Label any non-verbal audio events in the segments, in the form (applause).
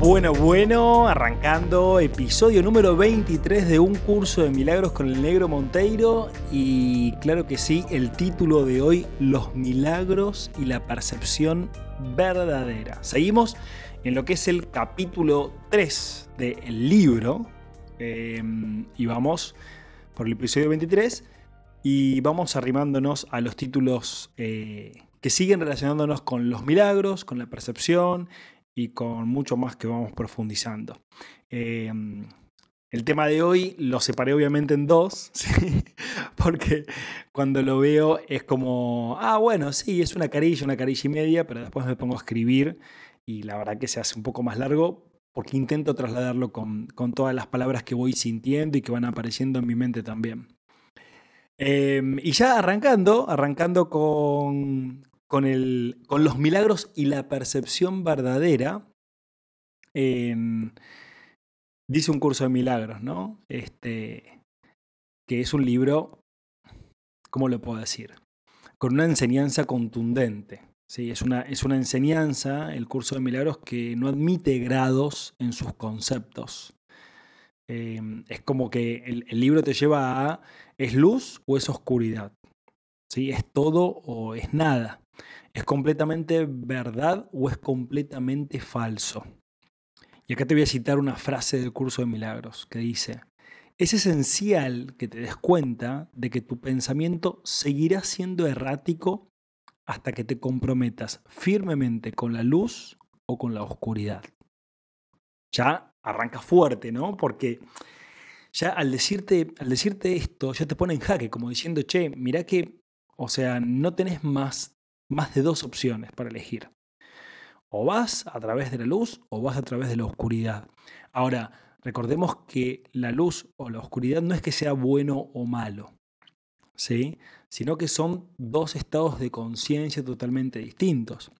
Bueno, bueno, arrancando episodio número 23 de un curso de milagros con el negro Monteiro y claro que sí, el título de hoy, los milagros y la percepción verdadera. Seguimos en lo que es el capítulo 3 del libro eh, y vamos por el episodio 23 y vamos arrimándonos a los títulos eh, que siguen relacionándonos con los milagros, con la percepción y con mucho más que vamos profundizando. Em, el tema de hoy lo separé obviamente en dos, (laughs) porque cuando lo veo es como, ah, bueno, sí, es una carilla, una carilla y media, pero después me pongo a escribir y la verdad que se hace un poco más largo porque intento trasladarlo con, todas las palabras que voy sintiendo y que van apareciendo en mi mente también. Em, y ya arrancando, arrancando con, con, el, con los milagros y la percepción verdadera, dice un curso de milagros, ¿no? Este, que es un libro, ¿cómo lo puedo decir? Con una enseñanza contundente. ¿sí? Es, una, es una enseñanza, el curso de milagros, que no admite grados en sus conceptos. Em, es como que el, el libro te lleva a, ¿es luz o es oscuridad? ¿Sí? ¿Es todo o es nada? ¿Es completamente verdad o es completamente falso? Y acá te voy a citar una frase del curso de milagros que dice, es esencial que te des cuenta de que tu pensamiento seguirá siendo errático hasta que te comprometas firmemente con la luz o con la oscuridad. Ya arranca fuerte, ¿no? Porque ya al decirte, al decirte esto, ya te pone en jaque, como diciendo, che, mira que, o sea, no tenés más más de dos opciones para elegir. O vas a través de la luz o vas a través de la oscuridad. Ahora, recordemos que la luz o la oscuridad no es que sea bueno o malo, ¿sí? sino que son dos estados de conciencia totalmente distintos.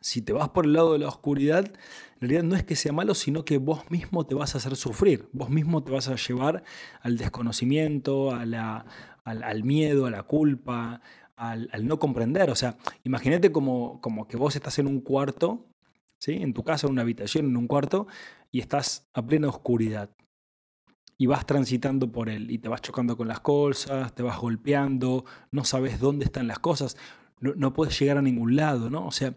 Si te vas por el lado de la oscuridad, en realidad no es que sea malo, sino que vos mismo te vas a hacer sufrir, vos mismo te vas a llevar al desconocimiento, al, al miedo, a la culpa, al, no comprender. O sea, imagínate como, como que vos estás en un cuarto, ¿sí? en tu casa, en una habitación, en un cuarto, y estás a plena oscuridad. Y vas transitando por él y te vas chocando con las cosas, te vas golpeando, no sabes dónde están las cosas, no, no puedes llegar a ningún lado, ¿no? O sea,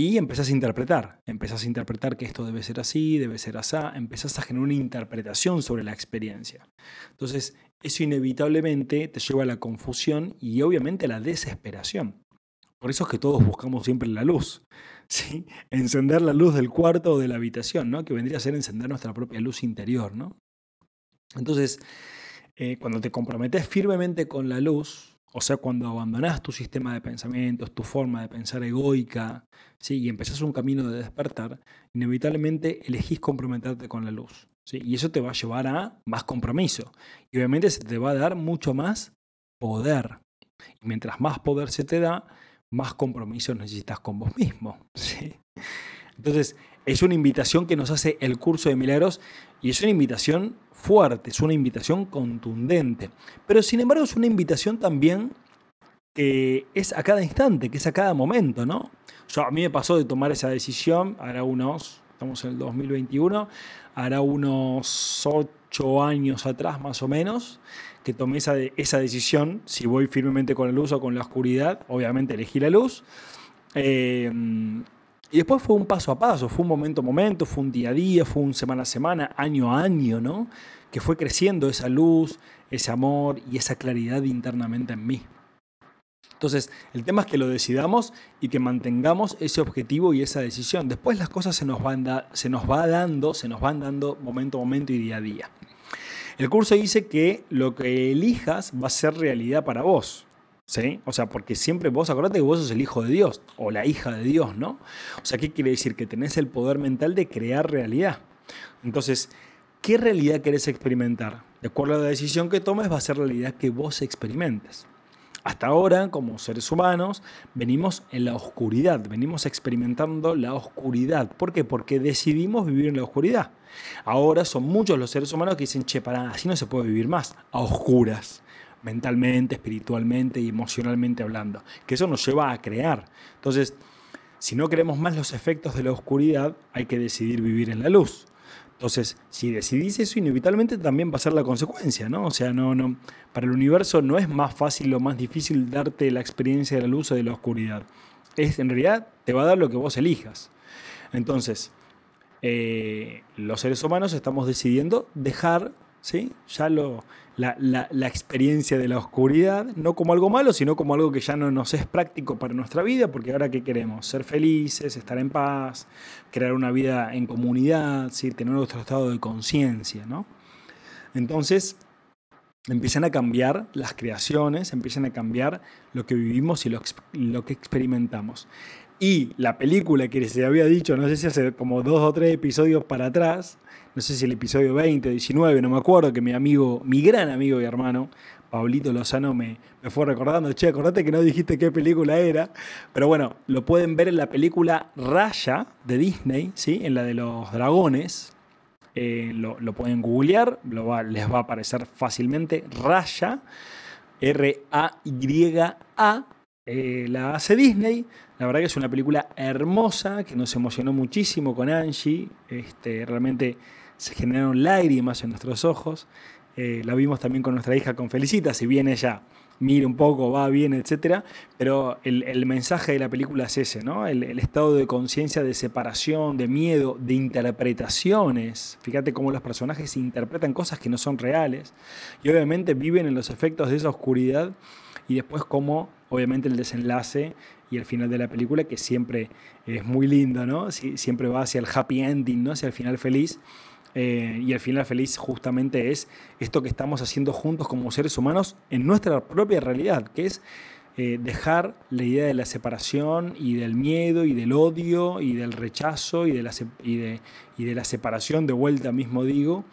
y empezás a interpretar, empezás a interpretar que esto debe ser así, debe ser así, empezás a generar una interpretación sobre la experiencia. Entonces, eso inevitablemente te lleva a la confusión y obviamente a la desesperación. Por eso es que todos buscamos siempre la luz. (laughs) ¿sí? Encender la luz del cuarto o de la habitación, ¿no? que vendría a ser encender nuestra propia luz interior. ¿no? Entonces, eh, cuando te comprometes firmemente con la luz, o sea, cuando abandonás tu sistema de pensamientos, tu forma de pensar egoica, ¿sí? y empezás un camino de despertar, inevitablemente elegís comprometerte con la luz. Y eso te va a llevar a más compromiso. Y obviamente se te va a dar mucho más poder. Y mientras más poder se te da, más compromiso necesitas con vos mismo. (laughs) ¿sí? Entonces, es una invitación que nos hace el curso de milagros y es una invitación fuerte, es una invitación contundente. Pero sin embargo es una invitación también que es a cada instante, que es a cada momento, ¿no? Yo, a mí me pasó de tomar esa decisión, ahora unos, estamos en el 2021, hará unos ocho años atrás más o menos, que tomé esa, esa decisión, si voy firmemente con la luz o con la oscuridad, obviamente elegí la luz. Eh, y después fue un paso a paso, fue un momento a momento, fue un día a día, fue un semana a semana, año a año, ¿no? Que fue creciendo esa luz, ese amor y esa claridad internamente en mí. Entonces, el tema es que lo decidamos y que mantengamos ese objetivo y esa decisión. Después las cosas se nos, van se nos va dando, se nos van dando momento a momento y día a día. El curso dice que lo que elijas va a ser realidad para vos. ¿Sí? O sea, porque siempre vos acordate que vos sos el hijo de Dios o la hija de Dios, ¿no? O sea, ¿qué quiere decir? Que tenés el poder mental de crear realidad. Entonces, ¿qué realidad querés experimentar? De acuerdo a la decisión que tomes, va a ser la realidad que vos experimentes. Hasta ahora, como seres humanos, venimos en la oscuridad, venimos experimentando la oscuridad. ¿Por qué? Porque decidimos vivir en la oscuridad. Ahora son muchos los seres humanos que dicen, che, para, así no se puede vivir más, a oscuras, mentalmente, espiritualmente y emocionalmente hablando. Que eso nos lleva a crear. Entonces, si no queremos más los efectos de la oscuridad, hay que decidir vivir en la luz. Entonces, si decidís eso, inevitablemente también va a ser la consecuencia, ¿no? O sea, no, no, para el universo no es más fácil o más difícil darte la experiencia de la luz o de la oscuridad. Es, en realidad, te va a dar lo que vos elijas. Entonces, eh, los seres humanos estamos decidiendo dejar ¿sí? ya lo, la, experiencia de la oscuridad, no como algo malo, sino como algo que ya no nos es práctico para nuestra vida, porque ahora qué queremos? Ser felices, estar en paz, crear una vida en comunidad, ¿sí? tener nuestro estado de conciencia. ¿no? Entonces, empiezan a cambiar las creaciones, empiezan a cambiar lo que vivimos y lo, lo que experimentamos. Y la película que se había dicho, no sé si hace como dos o tres episodios para atrás, no sé si el episodio 20, 19, no me acuerdo, que mi amigo, mi gran amigo y hermano, Pablito Lozano, me, me fue recordando, che, acordate que no dijiste qué película era, pero bueno, lo pueden ver en la película Raya de Disney, ¿sí? en la de los dragones, eh, lo, pueden googlear, lo les va a aparecer fácilmente, Raya, R-A-Y-A, eh, la hace Disney. La verdad que es una película hermosa, que nos emocionó muchísimo con Angie. Este, realmente se generaron lágrimas en nuestros ojos. Eh, la vimos también con nuestra hija, con Felicita, si bien ella mira un poco, va bien, etc. Pero el, mensaje de la película es ese, ¿no? El, estado de conciencia de separación, de miedo, de interpretaciones. Fíjate cómo los personajes interpretan cosas que no son reales y obviamente viven en los efectos de esa oscuridad y después cómo obviamente el desenlace y el final de la película, que siempre es muy lindo, ¿no? siempre va hacia el happy ending, ¿no? Hacia el final feliz. Eh, y el final feliz justamente es esto que estamos haciendo juntos como seres humanos en nuestra propia realidad, que es eh, dejar la idea de la separación y del miedo y del odio y del rechazo y de la, y de, y de la separación de vuelta mismo digo,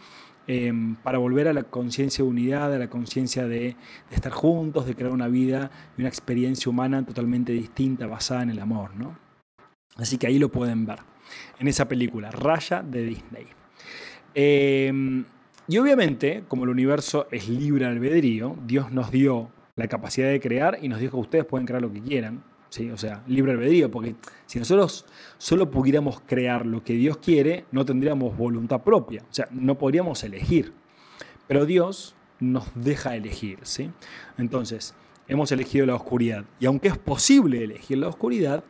em, para volver a la conciencia de unidad, a la conciencia de, estar juntos, de crear una vida y una experiencia humana totalmente distinta, basada en el amor. ¿no? Así que ahí lo pueden ver, en esa película, Raya de Disney. Em, y obviamente, como el universo es libre albedrío, Dios nos dio la capacidad de crear y nos dijo que ustedes pueden crear lo que quieran. O sea, libre albedrío, porque si nosotros solo pudiéramos crear lo que Dios quiere, no tendríamos voluntad propia. O sea, no podríamos elegir. Pero Dios nos deja elegir. ¿sí? Entonces, hemos elegido la oscuridad. Y aunque es posible elegir la oscuridad,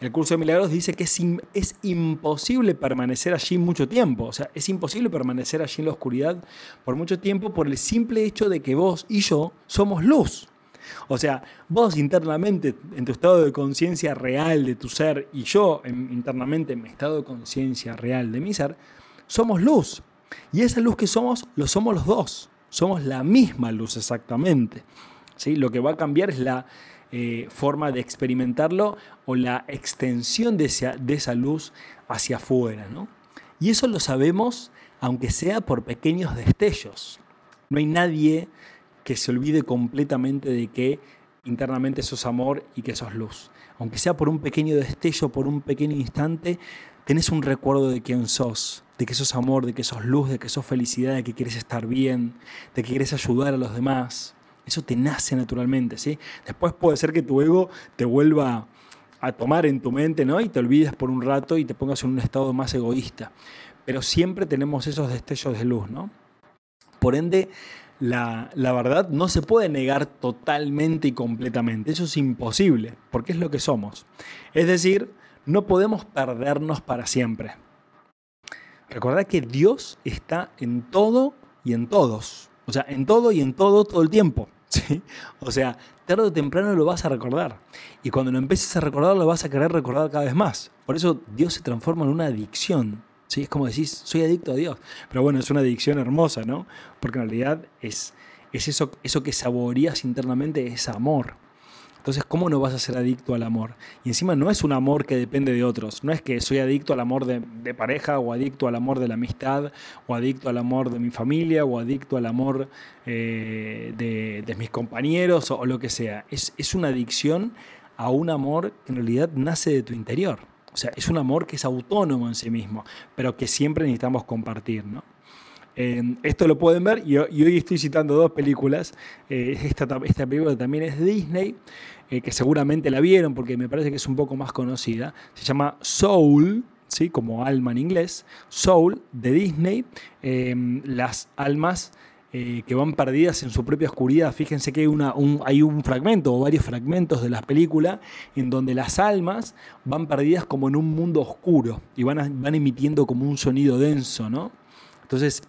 el curso de milagros dice que es, es, imposible permanecer allí mucho tiempo. O sea, es imposible permanecer allí en la oscuridad por mucho tiempo por el simple hecho de que vos y yo somos luz. O sea, vos internamente, en tu estado de conciencia real de tu ser, y yo internamente en mi estado de conciencia real de mi ser, somos luz. Y esa luz que somos, lo somos los dos. Somos la misma luz exactamente. ¿Sí? Lo que va a cambiar es la eh, forma de experimentarlo o la extensión de esa, de esa luz hacia afuera. ¿no? Y eso lo sabemos aunque sea por pequeños destellos. No hay nadie que se olvide completamente de que internamente sos amor y que sos luz. Aunque sea por un pequeño destello, por un pequeño instante, tenés un recuerdo de quién sos, de que sos amor, de que sos luz, de que sos felicidad, de que quieres estar bien, de que quieres ayudar a los demás. Eso te nace naturalmente, ¿sí? Después puede ser que tu ego te vuelva a tomar en tu mente, ¿no? Y te olvides por un rato y te pongas en un estado más egoísta. Pero siempre tenemos esos destellos de luz, ¿no? Por ende, la, la, verdad no se puede negar totalmente y completamente. Eso es imposible, porque es lo que somos. Es decir, no podemos perdernos para siempre. Recordad que Dios está en todo y en todos. O sea, en todo y en todo, todo el tiempo. (laughs) ¿sí? O sea, tarde o temprano lo vas a recordar. Y cuando lo empieces a recordar, lo vas a querer recordar cada vez más. Por eso Dios se transforma en una adicción. ¿Sí? Es como decís, soy adicto a Dios. Pero bueno, es una adicción hermosa, ¿no? Porque en realidad es, es eso, eso que saboreas internamente, es amor. Entonces, ¿cómo no vas a ser adicto al amor? Y encima no es un amor que depende de otros. No es que soy adicto al amor de, pareja o adicto al amor de la amistad o adicto al amor de mi familia o adicto al amor eh, de, mis compañeros o, lo que sea. Es, es una adicción a un amor que en realidad nace de tu interior. O sea, es un amor que es autónomo en sí mismo, pero que siempre necesitamos compartir, ¿no? esto lo pueden ver y, hoy estoy citando dos películas. Eh, esta, esta, película también es de Disney, eh, que seguramente la vieron porque me parece que es un poco más conocida. Se llama Soul, ¿sí? como alma en inglés. Soul de Disney. Em, las almas eh, que van perdidas en su propia oscuridad. Fíjense que hay, un, fragmento o varios fragmentos de la película en donde las almas van perdidas como en un mundo oscuro y van, van emitiendo como un sonido denso, ¿no? Entonces,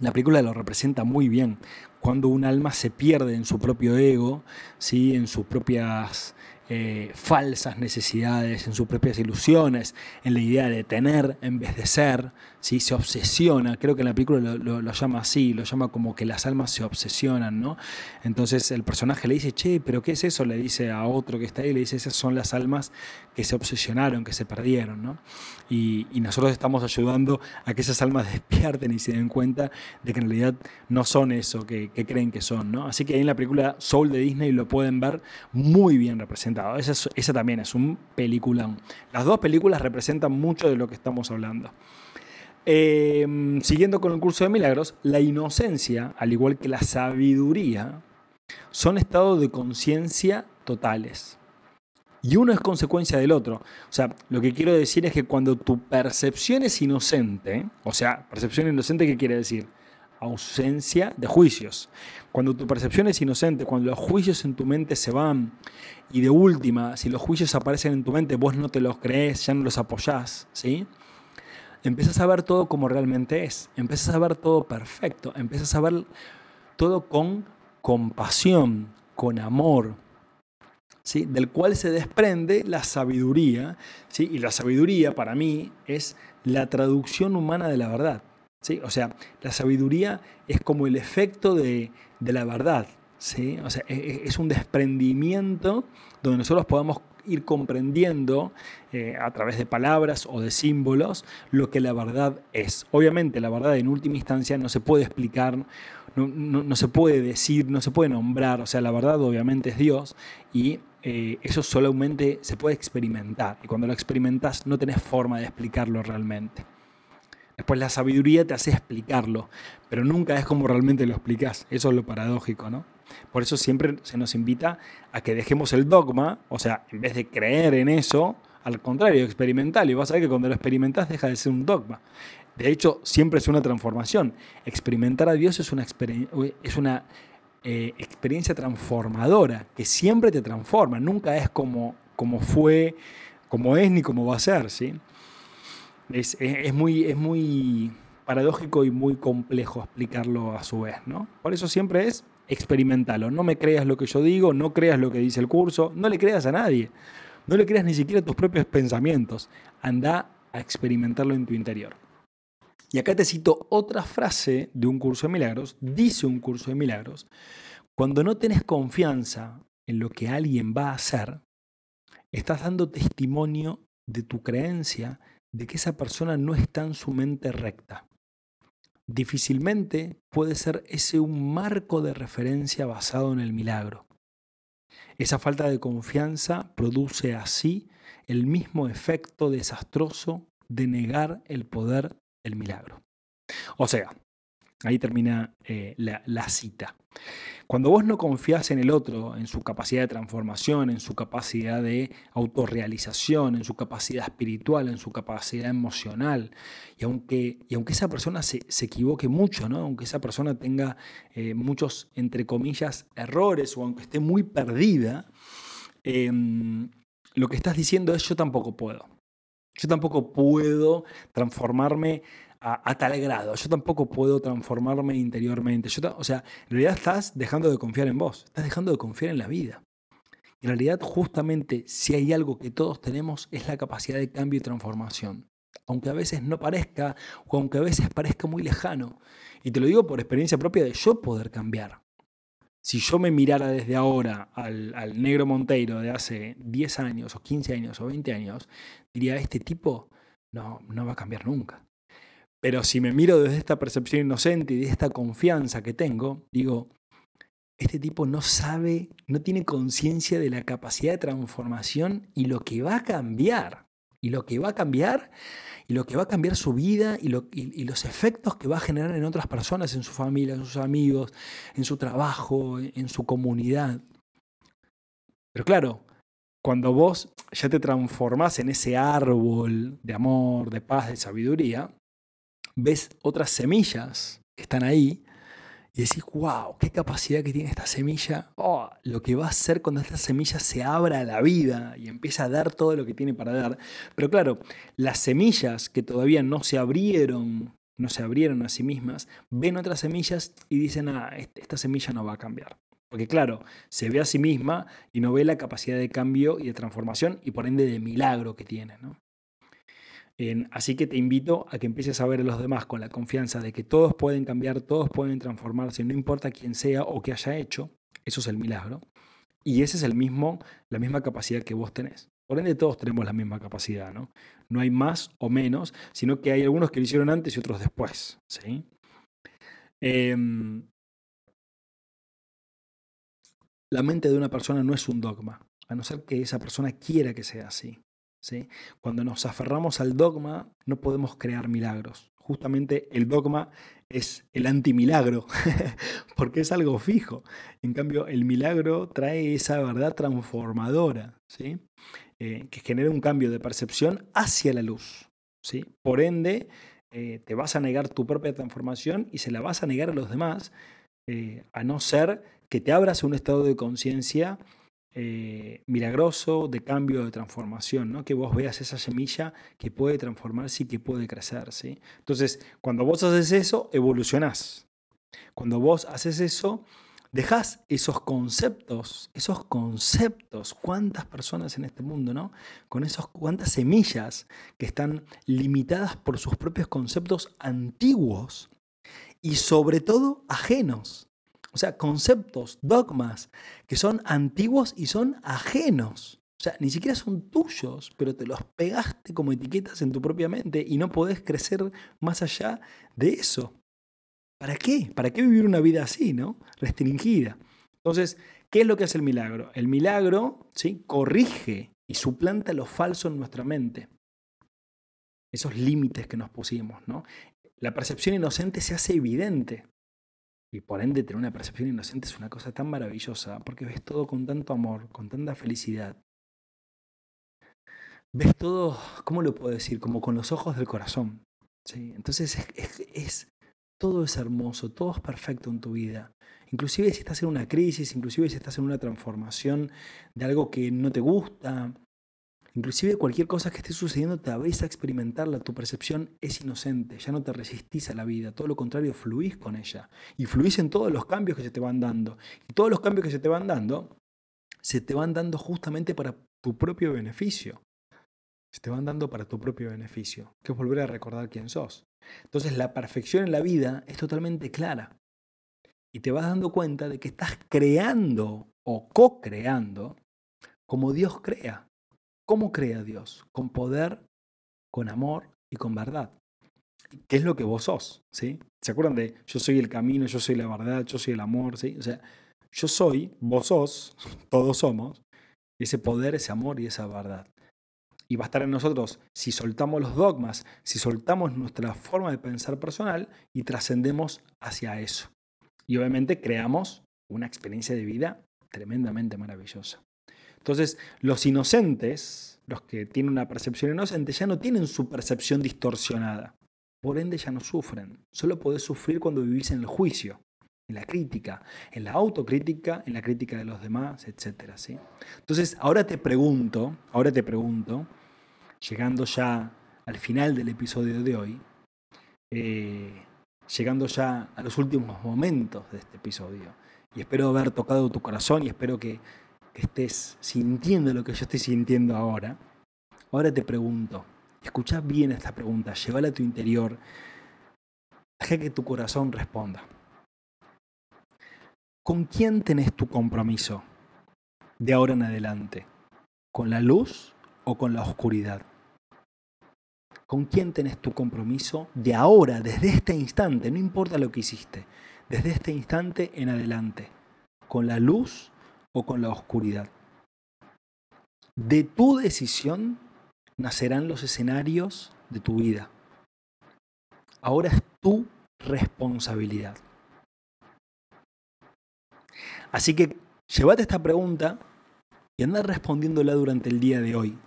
la película lo representa muy bien, cuando un alma se pierde en su propio ego, ¿sí? en sus propias eh, falsas necesidades, en sus propias ilusiones, en la idea de tener en vez de ser, ¿sí? se obsesiona, creo que en la película lo, llama así, lo llama como que las almas se obsesionan, ¿no? Entonces el personaje le dice, che, pero ¿qué es eso? Le dice a otro que está ahí, le dice, esas son las almas que se obsesionaron, que se perdieron, ¿no? Y, nosotros estamos ayudando a que esas almas (laughs) despierten y se den cuenta de que en realidad no son eso que, creen que son, ¿no? Así que ahí en la película Soul de Disney lo pueden ver muy bien representado esa, también es un peliculón. Las dos películas representan mucho de lo que estamos hablando. Em, siguiendo con el curso de milagros, la inocencia, al igual que la sabiduría, son estados de conciencia totales. Y uno es consecuencia del otro. O sea, lo que quiero decir es que cuando tu percepción es inocente, o sea, percepción inocente, ¿qué quiere decir? ausencia de juicios. Cuando tu percepción es inocente, cuando los juicios en tu mente se van y de última, si los juicios aparecen en tu mente, vos no te los crees, ya no los apoyás, ¿sí? Empiezas a ver todo como realmente es, empiezas a ver todo perfecto, empiezas a ver todo con compasión, con amor, ¿sí? del cual se desprende la sabiduría, ¿sí? y la sabiduría para mí es la traducción humana de la verdad. ¿sí? O sea, la sabiduría es como el efecto de, la verdad. ¿sí? O sea, e, e, es un desprendimiento donde nosotros podamos ir comprendiendo eh, a través de palabras o de símbolos lo que la verdad es. Obviamente la verdad en última instancia no se puede explicar, no, se puede decir, no se puede nombrar, o sea, la verdad obviamente es Dios y eh, eso solamente se puede experimentar y cuando lo experimentas no tenés forma de explicarlo realmente. Después la sabiduría te hace explicarlo, pero nunca es como realmente lo explicas. Eso es lo paradójico, ¿no? Por eso siempre se nos invita a que dejemos el dogma, o sea, en vez de creer en eso, al contrario, experimental. Y vas a ver que cuando lo experimentas deja de ser un dogma. De hecho, siempre es una transformación. Experimentar a Dios es una, es una eh, experiencia transformadora, que siempre te transforma, nunca es como, como fue, como es ni como va a ser, ¿sí? Es, muy, es muy paradójico y muy complejo explicarlo a su vez, ¿no? Por eso siempre es experimentalo. No me creas lo que yo digo, no creas lo que dice el curso, no le creas a nadie. No le creas ni siquiera a tus propios pensamientos. Anda a experimentarlo en tu interior. Y acá te cito otra frase de un curso de milagros. Dice un curso de milagros, cuando no tenés confianza en lo que alguien va a hacer, estás dando testimonio de tu creencia de que esa persona no está en su mente recta. Difícilmente puede ser ese un marco de referencia basado en el milagro. Esa falta de confianza produce así el mismo efecto desastroso de negar el poder del milagro. O sea, ahí termina eh, la cita. Cuando vos no confías en el otro, en su capacidad de transformación, en su capacidad de autorrealización, en su capacidad espiritual, en su capacidad emocional, y aunque, y aunque esa persona se, equivoque mucho, ¿no? aunque esa persona tenga eh, muchos, entre comillas, errores o aunque esté muy perdida, em, lo que estás diciendo es yo tampoco puedo. Yo tampoco puedo transformarme a, tal grado. Yo tampoco puedo transformarme interiormente. Yo, o sea, en realidad estás dejando de confiar en vos, estás dejando de confiar en la vida. En realidad, justamente, si hay algo que todos tenemos, es la capacidad de cambio y transformación. Aunque a veces no parezca, o aunque a veces parezca muy lejano. Y te lo digo por experiencia propia de yo poder cambiar. si yo me mirara desde ahora al, al, negro Monteiro de hace 10 años o 15 años o 20 años, diría, este tipo no, no va a cambiar nunca. Pero si me miro desde esta percepción inocente y de esta confianza que tengo, digo, este tipo no sabe, no tiene conciencia de la capacidad de transformación y lo que va a cambiar. Y lo que va a cambiar, y lo que va a cambiar su vida y, los efectos que va a generar en otras personas, en su familia, en sus amigos, en su trabajo, en su comunidad. Pero claro, cuando vos ya te transformás en ese árbol de amor, de paz, de sabiduría, ves otras semillas que están ahí y decís, wow, qué capacidad que tiene esta semilla, oh, lo que va a hacer cuando esta semilla se abra a la vida y empieza a dar todo lo que tiene para dar. Pero claro, las semillas que todavía no se abrieron, no se abrieron a sí mismas, ven otras semillas y dicen, ah, esta semilla no va a cambiar. Porque claro, se ve a sí misma y no ve la capacidad de cambio y de transformación y por ende de milagro que tiene. ¿no? Así que te invito a que empieces a ver a los demás con la confianza de que todos pueden cambiar, todos pueden transformarse, no importa quién sea o qué haya hecho, eso es el milagro. Y esa es el mismo, la misma capacidad que vos tenés. Por ende, todos tenemos la misma capacidad, ¿no? No hay más o menos, sino que hay algunos que lo hicieron antes y otros después, ¿sí? Em, la mente de una persona no es un dogma, a no ser que esa persona quiera que sea así. Cuando nos aferramos al dogma, no podemos crear milagros. Justamente el dogma es el antimilagro, (laughs) porque es algo fijo. En cambio, el milagro trae esa verdad transformadora, ¿sí? Eh, que genera un cambio de percepción hacia la luz. ¿sí? Por ende, eh, te vas a negar tu propia transformación y se la vas a negar a los demás, eh, a no ser que te abras un estado de conciencia eh, milagroso de cambio, de transformación, ¿no? que vos veas esa semilla que puede transformarse y que puede crecer. ¿sí? Entonces, cuando vos haces eso, evolucionás. Cuando vos haces eso, dejas esos conceptos, esos conceptos, cuántas personas en este mundo, ¿no? Con esos cuántas semillas que están limitadas por sus propios conceptos antiguos y sobre todo ajenos. O sea, conceptos, dogmas que son antiguos y son ajenos. O sea, ni siquiera son tuyos, pero te los pegaste como etiquetas en tu propia mente y no podés crecer más allá de eso. ¿Para qué? ¿Para qué vivir una vida así, no? Restringida. Entonces, ¿qué es lo que hace el milagro? El milagro, ¿sí? Corrige y suplanta lo falso en nuestra mente. Esos límites que nos pusimos, ¿no? La percepción inocente se hace evidente. Y por ende tener una percepción inocente es una cosa tan maravillosa, porque ves todo con tanto amor, con tanta felicidad. Ves todo, ¿cómo lo puedo decir? Como con los ojos del corazón. ¿sí? Entonces es, todo es hermoso, todo es perfecto en tu vida. Inclusive si estás en una crisis, inclusive si estás en una transformación de algo que no te gusta, Inclusive cualquier cosa que esté sucediendo te abrís a experimentarla, tu percepción es inocente, ya no te resistís a la vida, todo lo contrario, fluís con ella y fluís en todos los cambios que se te van dando. Y todos los cambios que se te van dando, se te van dando justamente para tu propio beneficio. Se te van dando para tu propio beneficio, que es volver a recordar quién sos. Entonces la perfección en la vida es totalmente clara. Y te vas dando cuenta de que estás creando o co-creando como Dios crea. ¿Cómo crea Dios? Con poder, con amor y con verdad. ¿Qué es lo que vos sos? ¿sí? ¿Se acuerdan de yo soy el camino, yo soy la verdad, yo soy el amor? ¿sí? O sea, yo soy, vos sos, (laughs) todos somos, ese poder, ese amor y esa verdad. Y va a estar en nosotros si soltamos los dogmas, si soltamos nuestra forma de pensar personal y trascendemos hacia eso. Y obviamente creamos una experiencia de vida tremendamente maravillosa. Entonces, los inocentes, los que tienen una percepción inocente, ya no tienen su percepción distorsionada. Por ende, ya no sufren. Solo podés sufrir cuando vivís en el juicio, en la crítica, en la autocrítica, en la crítica de los demás, etc. ¿sí? Entonces, ahora te pregunto, ahora te pregunto, llegando ya al final del episodio de hoy, eh, llegando ya a los últimos momentos de este episodio, y espero haber tocado tu corazón y espero que estés sintiendo lo que yo estoy sintiendo ahora, ahora te pregunto, escucha bien esta pregunta, llévala a tu interior, deja que tu corazón responda. ¿con quién tenés tu compromiso de ahora en adelante? ¿Con la luz o con la oscuridad? ¿Con quién tenés tu compromiso de ahora, desde este instante? No importa lo que hiciste, desde este instante en adelante. ¿Con la luz o con la oscuridad? De tu decisión nacerán los escenarios de tu vida. Ahora es tu responsabilidad. Así que llévate esta pregunta y anda respondiéndola durante el día de hoy.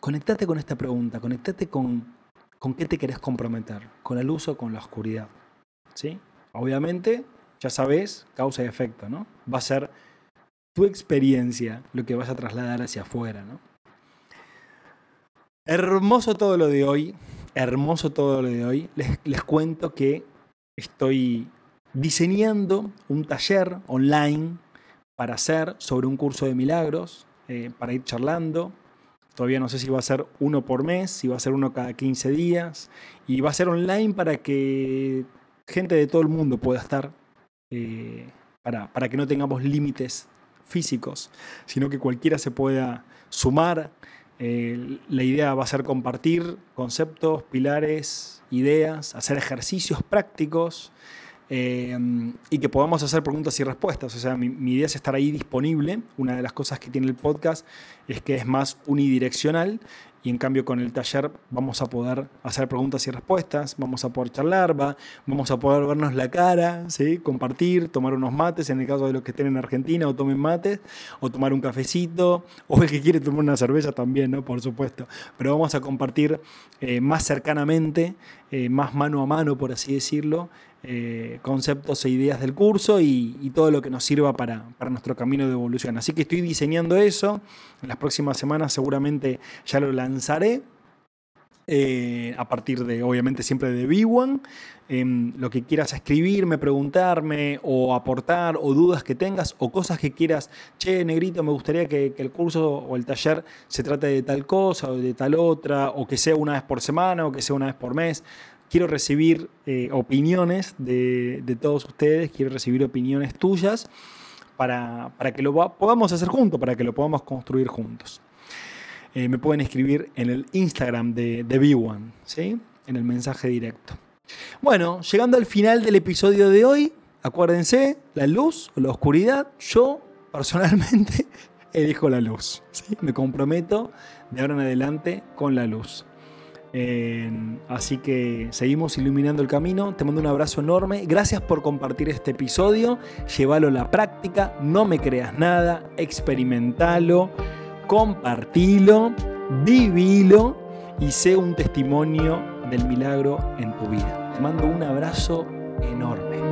Conectate con esta pregunta, conectate con, con qué te querés comprometer, con la luz o con la oscuridad. ¿Sí? Obviamente, ya sabes, causa y efecto, ¿no? Va a ser tu experiencia lo que vas a trasladar hacia afuera. Hermoso todo lo de hoy, hermoso todo lo de hoy. Les, les cuento que estoy diseñando un taller online para hacer sobre un curso de milagros, eh, para ir charlando. Todavía no sé si va a ser uno por mes, si va a ser uno cada 15 días. Y va a ser online para que gente de todo el mundo pueda estar, eh, para, para que no tengamos límites físicos, sino que cualquiera se pueda sumar. Eh, la idea va a ser compartir conceptos, pilares, ideas, hacer ejercicios prácticos Em, y que podamos hacer preguntas y respuestas. O sea, mi, mi, idea es estar ahí disponible. Una de las cosas que tiene el podcast es que es más unidireccional y en cambio con el taller vamos a poder hacer preguntas y respuestas, vamos a poder charlar, va, vamos a poder vernos la cara, ¿sí? compartir, tomar unos mates, en el caso de los que estén en Argentina o tomen mates, o tomar un cafecito, o el que quiere tomar una cerveza también, ¿no? por supuesto. Pero vamos a compartir eh, más cercanamente, eh, más mano a mano, por así decirlo, eh, conceptos e ideas del curso y, todo lo que nos sirva para, para nuestro camino de evolución. Así que estoy diseñando eso. En las próximas semanas seguramente ya lo lanzaré. Eh, a partir de, obviamente, siempre de B1. Eh, lo que quieras escribirme, preguntarme o aportar o dudas que tengas o cosas que quieras, che, negrito, me gustaría que, que, el curso o el taller se trate de tal cosa o de tal otra, o que sea una vez por semana o que sea una vez por mes quiero recibir eh, opiniones de, de, todos ustedes, quiero recibir opiniones tuyas para, para que lo podamos hacer juntos, para que lo podamos construir juntos. Eh, me pueden escribir en el Instagram de, de B1, ¿sí? en el mensaje directo. Bueno, llegando al final del episodio de hoy, acuérdense, la luz o la oscuridad, yo personalmente (laughs) elijo la luz. Me comprometo de ahora en adelante con la luz. Eh, así que seguimos iluminando el camino. Te mando un abrazo enorme. Gracias por compartir este episodio. Llévalo a la práctica. No me creas nada. Experimentalo. Compartilo. Vivilo. Y sé un testimonio del milagro en tu vida. Te mando un abrazo enorme.